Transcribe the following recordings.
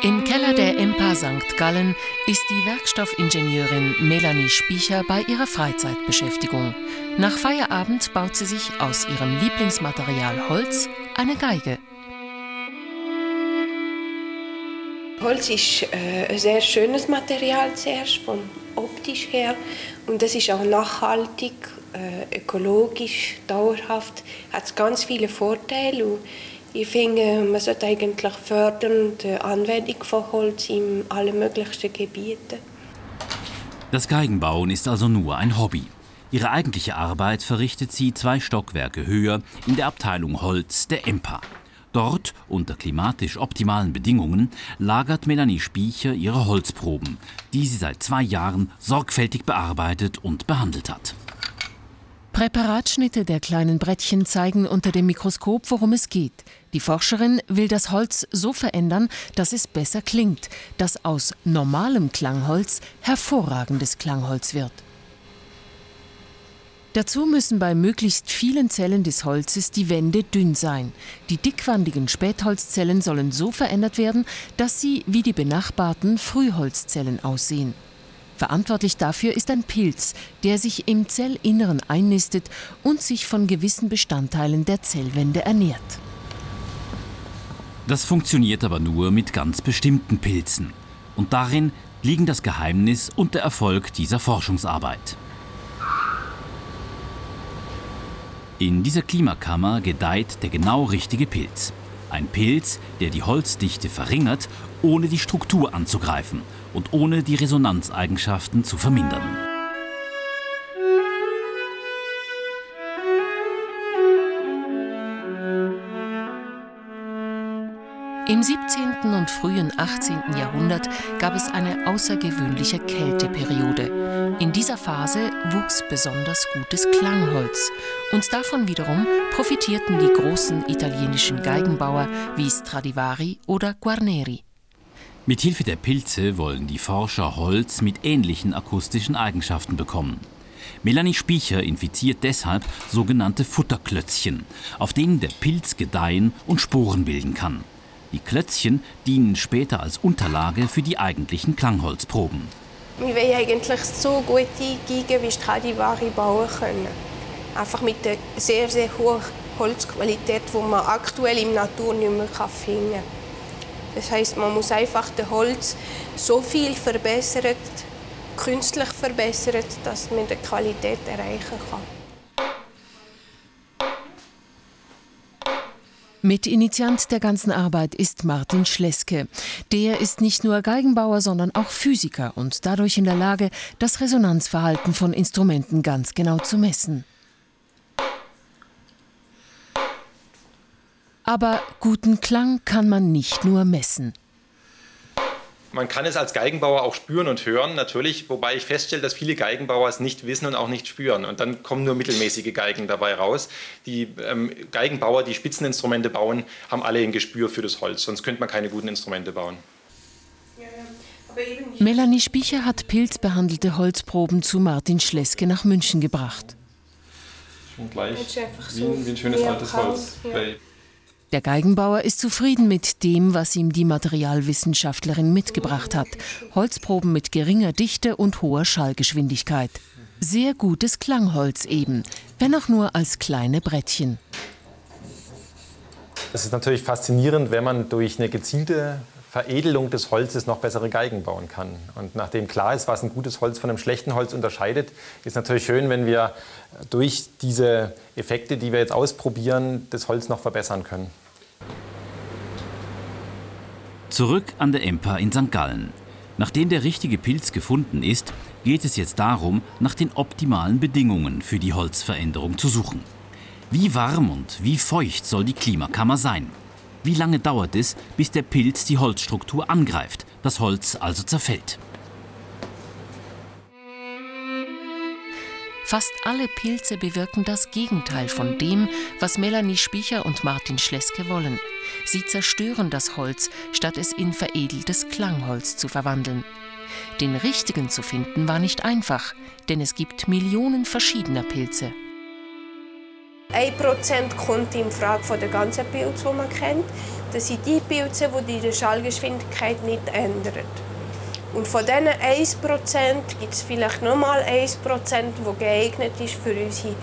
Im Keller der EMPA St. Gallen ist die Werkstoffingenieurin Melanie Spiecher bei ihrer Freizeitbeschäftigung. Nach Feierabend baut sie sich aus ihrem Lieblingsmaterial Holz eine Geige. Holz ist äh, ein sehr schönes Material zuerst, vom optisch her. Und es ist auch nachhaltig, äh, ökologisch, dauerhaft. Hat ganz viele Vorteile. Und ich finde, man sollte eigentlich fördern die Anwendung von Holz in allen möglichen Gebieten. Das Geigenbauen ist also nur ein Hobby. Ihre eigentliche Arbeit verrichtet sie zwei Stockwerke höher in der Abteilung Holz der EMPA. Dort, unter klimatisch optimalen Bedingungen, lagert Melanie Spiecher ihre Holzproben, die sie seit zwei Jahren sorgfältig bearbeitet und behandelt hat. Präparatschnitte der kleinen Brettchen zeigen unter dem Mikroskop, worum es geht. Die Forscherin will das Holz so verändern, dass es besser klingt, dass aus normalem Klangholz hervorragendes Klangholz wird. Dazu müssen bei möglichst vielen Zellen des Holzes die Wände dünn sein. Die dickwandigen Spätholzzellen sollen so verändert werden, dass sie wie die benachbarten Frühholzzellen aussehen. Verantwortlich dafür ist ein Pilz, der sich im Zellinneren einnistet und sich von gewissen Bestandteilen der Zellwände ernährt. Das funktioniert aber nur mit ganz bestimmten Pilzen. Und darin liegen das Geheimnis und der Erfolg dieser Forschungsarbeit. In dieser Klimakammer gedeiht der genau richtige Pilz. Ein Pilz, der die Holzdichte verringert, ohne die Struktur anzugreifen und ohne die Resonanzeigenschaften zu vermindern. Im 17. und frühen 18. Jahrhundert gab es eine außergewöhnliche Kälteperiode. In dieser Phase wuchs besonders gutes Klangholz und davon wiederum profitierten die großen italienischen Geigenbauer wie Stradivari oder Guarneri. Mit Hilfe der Pilze wollen die Forscher Holz mit ähnlichen akustischen Eigenschaften bekommen. Melanie Spiecher infiziert deshalb sogenannte Futterklötzchen, auf denen der Pilz gedeihen und Sporen bilden kann. Die Klötzchen dienen später als Unterlage für die eigentlichen Klangholzproben. Wir wollen eigentlich so gute Geigen wie Stradivari bauen können. Einfach mit der sehr, sehr hohen Holzqualität, die man aktuell im Natur nicht mehr finden kann. Das heißt, man muss einfach das Holz so viel verbessern, künstlich verbessern, dass man die Qualität erreichen kann. Mitinitiant der ganzen Arbeit ist Martin Schleske. Der ist nicht nur Geigenbauer, sondern auch Physiker und dadurch in der Lage, das Resonanzverhalten von Instrumenten ganz genau zu messen. Aber guten Klang kann man nicht nur messen. Man kann es als Geigenbauer auch spüren und hören, natürlich, wobei ich feststelle, dass viele Geigenbauer es nicht wissen und auch nicht spüren. Und dann kommen nur mittelmäßige Geigen dabei raus. Die ähm, Geigenbauer, die Spitzeninstrumente bauen, haben alle ein Gespür für das Holz, sonst könnte man keine guten Instrumente bauen. Melanie Spiecher hat pilzbehandelte Holzproben zu Martin Schleske nach München gebracht. Schon gleich wie ein, wie ein schönes altes Holz. Ja. Der Geigenbauer ist zufrieden mit dem, was ihm die Materialwissenschaftlerin mitgebracht hat. Holzproben mit geringer Dichte und hoher Schallgeschwindigkeit. Sehr gutes Klangholz eben, wenn auch nur als kleine Brettchen. Es ist natürlich faszinierend, wenn man durch eine gezielte Veredelung des Holzes noch bessere Geigen bauen kann. Und nachdem klar ist, was ein gutes Holz von einem schlechten Holz unterscheidet, ist natürlich schön, wenn wir durch diese Effekte, die wir jetzt ausprobieren, das Holz noch verbessern können. Zurück an der EMPA in St. Gallen. Nachdem der richtige Pilz gefunden ist, geht es jetzt darum, nach den optimalen Bedingungen für die Holzveränderung zu suchen. Wie warm und wie feucht soll die Klimakammer sein? Wie lange dauert es, bis der Pilz die Holzstruktur angreift, das Holz also zerfällt? Fast alle Pilze bewirken das Gegenteil von dem, was Melanie Spiecher und Martin Schleske wollen. Sie zerstören das Holz, statt es in veredeltes Klangholz zu verwandeln. Den richtigen zu finden war nicht einfach, denn es gibt Millionen verschiedener Pilze. Ein Prozent kommt in Frage von der ganzen Pilze, die man kennt. Das sind die Pilze, die die Schallgeschwindigkeit nicht ändern. Und von diesen 1% gibt es vielleicht nochmal 1%, das geeignet ist für unsere,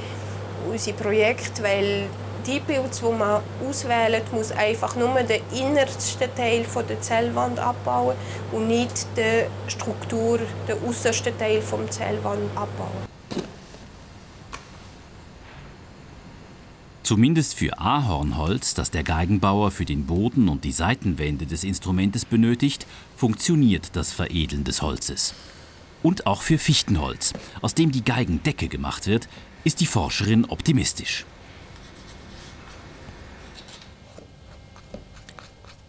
unsere Projekte, weil die Pilze, die man auswählt, muss einfach nur den innersten Teil der Zellwand abbauen und nicht die Struktur, den äußersten Teil der Zellwand abbauen. Zumindest für Ahornholz, das der Geigenbauer für den Boden und die Seitenwände des Instrumentes benötigt, funktioniert das Veredeln des Holzes. Und auch für Fichtenholz, aus dem die Geigendecke gemacht wird, ist die Forscherin optimistisch.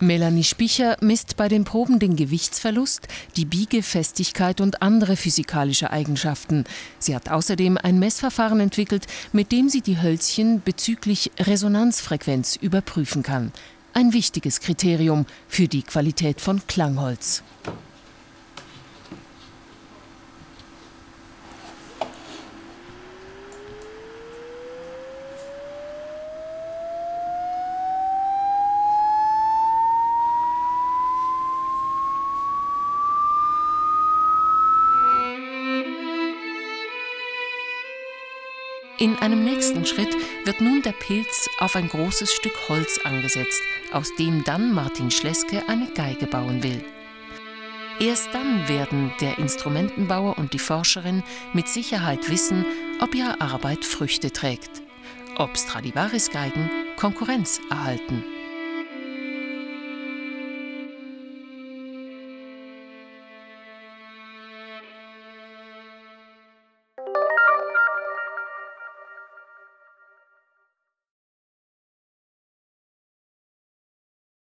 Melanie Spicher misst bei den Proben den Gewichtsverlust, die Biegefestigkeit und andere physikalische Eigenschaften. Sie hat außerdem ein Messverfahren entwickelt, mit dem sie die Hölzchen bezüglich Resonanzfrequenz überprüfen kann. Ein wichtiges Kriterium für die Qualität von Klangholz. In einem nächsten Schritt wird nun der Pilz auf ein großes Stück Holz angesetzt, aus dem dann Martin Schleske eine Geige bauen will. Erst dann werden der Instrumentenbauer und die Forscherin mit Sicherheit wissen, ob ihre Arbeit Früchte trägt, ob Stradivarius-Geigen Konkurrenz erhalten.